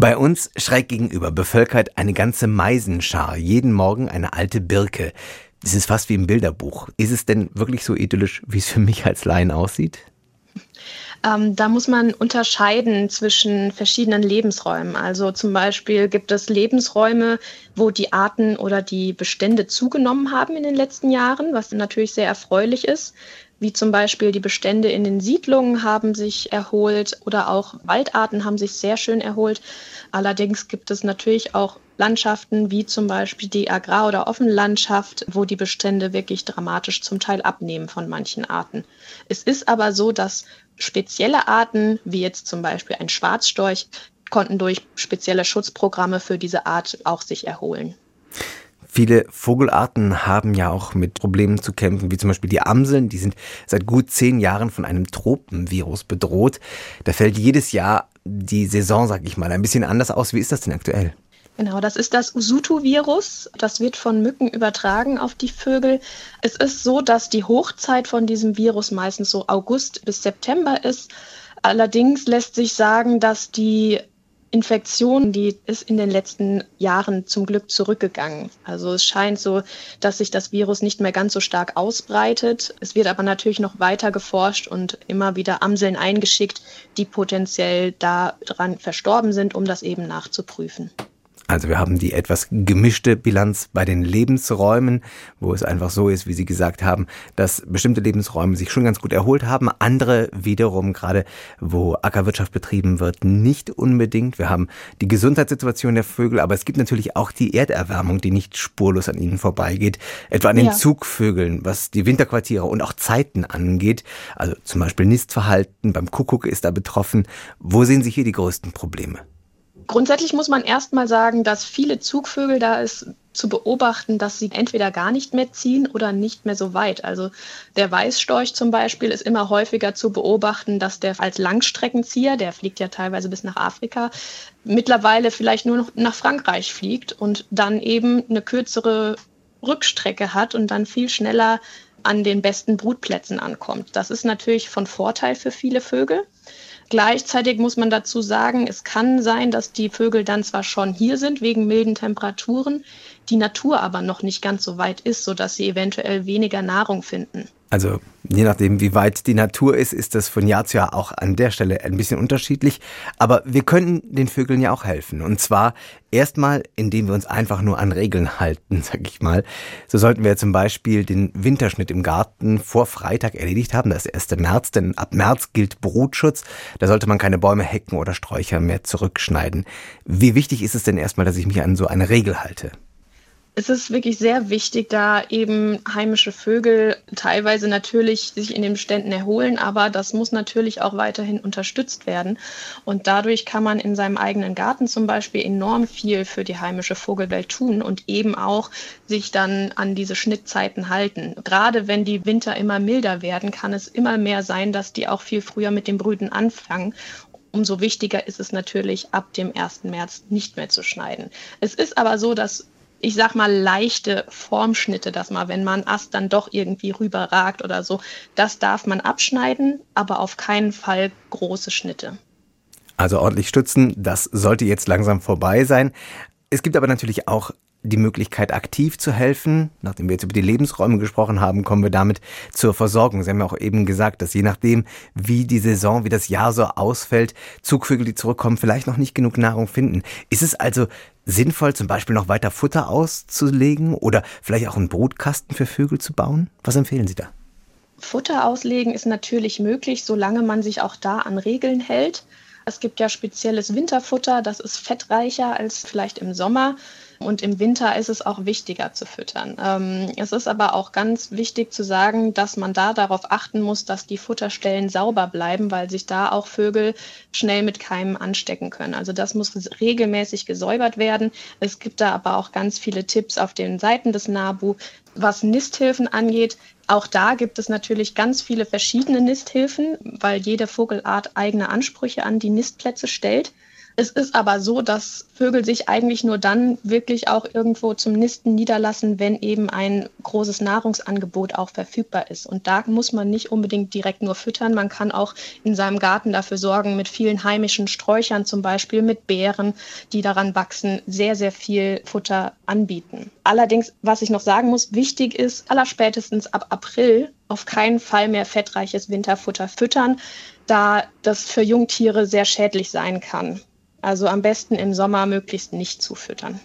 Bei uns schräg gegenüber bevölkert eine ganze Meisenschar jeden Morgen eine alte Birke. Das ist fast wie im Bilderbuch. Ist es denn wirklich so idyllisch, wie es für mich als Laien aussieht? Ähm, da muss man unterscheiden zwischen verschiedenen Lebensräumen. Also zum Beispiel gibt es Lebensräume, wo die Arten oder die Bestände zugenommen haben in den letzten Jahren, was natürlich sehr erfreulich ist wie zum Beispiel die Bestände in den Siedlungen haben sich erholt oder auch Waldarten haben sich sehr schön erholt. Allerdings gibt es natürlich auch Landschaften wie zum Beispiel die Agrar- oder Offenlandschaft, wo die Bestände wirklich dramatisch zum Teil abnehmen von manchen Arten. Es ist aber so, dass spezielle Arten, wie jetzt zum Beispiel ein Schwarzstorch, konnten durch spezielle Schutzprogramme für diese Art auch sich erholen. Viele Vogelarten haben ja auch mit Problemen zu kämpfen, wie zum Beispiel die Amseln. Die sind seit gut zehn Jahren von einem Tropenvirus bedroht. Da fällt jedes Jahr die Saison, sag ich mal, ein bisschen anders aus. Wie ist das denn aktuell? Genau, das ist das Usutu-Virus. Das wird von Mücken übertragen auf die Vögel. Es ist so, dass die Hochzeit von diesem Virus meistens so August bis September ist. Allerdings lässt sich sagen, dass die Infektion, die ist in den letzten Jahren zum Glück zurückgegangen. Also es scheint so, dass sich das Virus nicht mehr ganz so stark ausbreitet. Es wird aber natürlich noch weiter geforscht und immer wieder Amseln eingeschickt, die potenziell daran verstorben sind, um das eben nachzuprüfen. Also wir haben die etwas gemischte Bilanz bei den Lebensräumen, wo es einfach so ist, wie Sie gesagt haben, dass bestimmte Lebensräume sich schon ganz gut erholt haben, andere wiederum gerade, wo Ackerwirtschaft betrieben wird, nicht unbedingt. Wir haben die Gesundheitssituation der Vögel, aber es gibt natürlich auch die Erderwärmung, die nicht spurlos an ihnen vorbeigeht, etwa an den ja. Zugvögeln, was die Winterquartiere und auch Zeiten angeht. Also zum Beispiel Nistverhalten beim Kuckuck ist da betroffen. Wo sehen Sie hier die größten Probleme? Grundsätzlich muss man erstmal sagen, dass viele Zugvögel da ist zu beobachten, dass sie entweder gar nicht mehr ziehen oder nicht mehr so weit. Also der Weißstorch zum Beispiel ist immer häufiger zu beobachten, dass der als Langstreckenzieher, der fliegt ja teilweise bis nach Afrika, mittlerweile vielleicht nur noch nach Frankreich fliegt und dann eben eine kürzere Rückstrecke hat und dann viel schneller an den besten Brutplätzen ankommt. Das ist natürlich von Vorteil für viele Vögel. Gleichzeitig muss man dazu sagen, es kann sein, dass die Vögel dann zwar schon hier sind wegen milden Temperaturen, die Natur aber noch nicht ganz so weit ist, sodass sie eventuell weniger Nahrung finden. Also je nachdem, wie weit die Natur ist, ist das von Jahr zu Jahr auch an der Stelle ein bisschen unterschiedlich. Aber wir können den Vögeln ja auch helfen. Und zwar erstmal, indem wir uns einfach nur an Regeln halten, sag ich mal. So sollten wir zum Beispiel den Winterschnitt im Garten vor Freitag erledigt haben. Das ist 1. März, denn ab März gilt Brutschutz. Da sollte man keine Bäume, Hecken oder Sträucher mehr zurückschneiden. Wie wichtig ist es denn erstmal, dass ich mich an so eine Regel halte? Es ist wirklich sehr wichtig, da eben heimische Vögel teilweise natürlich sich in den Beständen erholen, aber das muss natürlich auch weiterhin unterstützt werden. Und dadurch kann man in seinem eigenen Garten zum Beispiel enorm viel für die heimische Vogelwelt tun und eben auch sich dann an diese Schnittzeiten halten. Gerade wenn die Winter immer milder werden, kann es immer mehr sein, dass die auch viel früher mit dem Brüten anfangen umso wichtiger ist es natürlich, ab dem 1. März nicht mehr zu schneiden. Es ist aber so, dass ich sag mal, leichte Formschnitte, dass mal, wenn man Ast dann doch irgendwie rüberragt oder so, das darf man abschneiden, aber auf keinen Fall große Schnitte. Also ordentlich stützen, das sollte jetzt langsam vorbei sein. Es gibt aber natürlich auch die Möglichkeit, aktiv zu helfen. Nachdem wir jetzt über die Lebensräume gesprochen haben, kommen wir damit zur Versorgung. Sie haben ja auch eben gesagt, dass je nachdem, wie die Saison, wie das Jahr so ausfällt, Zugvögel, die zurückkommen, vielleicht noch nicht genug Nahrung finden. Ist es also sinnvoll, zum Beispiel noch weiter Futter auszulegen oder vielleicht auch einen Brutkasten für Vögel zu bauen? Was empfehlen Sie da? Futter auslegen ist natürlich möglich, solange man sich auch da an Regeln hält. Es gibt ja spezielles Winterfutter, das ist fettreicher als vielleicht im Sommer. Und im Winter ist es auch wichtiger zu füttern. Ähm, es ist aber auch ganz wichtig zu sagen, dass man da darauf achten muss, dass die Futterstellen sauber bleiben, weil sich da auch Vögel schnell mit Keimen anstecken können. Also das muss regelmäßig gesäubert werden. Es gibt da aber auch ganz viele Tipps auf den Seiten des NABU, was Nisthilfen angeht. Auch da gibt es natürlich ganz viele verschiedene Nisthilfen, weil jede Vogelart eigene Ansprüche an die Nistplätze stellt. Es ist aber so, dass Vögel sich eigentlich nur dann wirklich auch irgendwo zum Nisten niederlassen, wenn eben ein großes Nahrungsangebot auch verfügbar ist. Und da muss man nicht unbedingt direkt nur füttern. Man kann auch in seinem Garten dafür sorgen, mit vielen heimischen Sträuchern zum Beispiel, mit Beeren, die daran wachsen, sehr, sehr viel Futter anbieten. Allerdings, was ich noch sagen muss, wichtig ist, allerspätestens ab April auf keinen Fall mehr fettreiches Winterfutter füttern, da das für Jungtiere sehr schädlich sein kann. Also am besten im Sommer möglichst nicht zufüttern.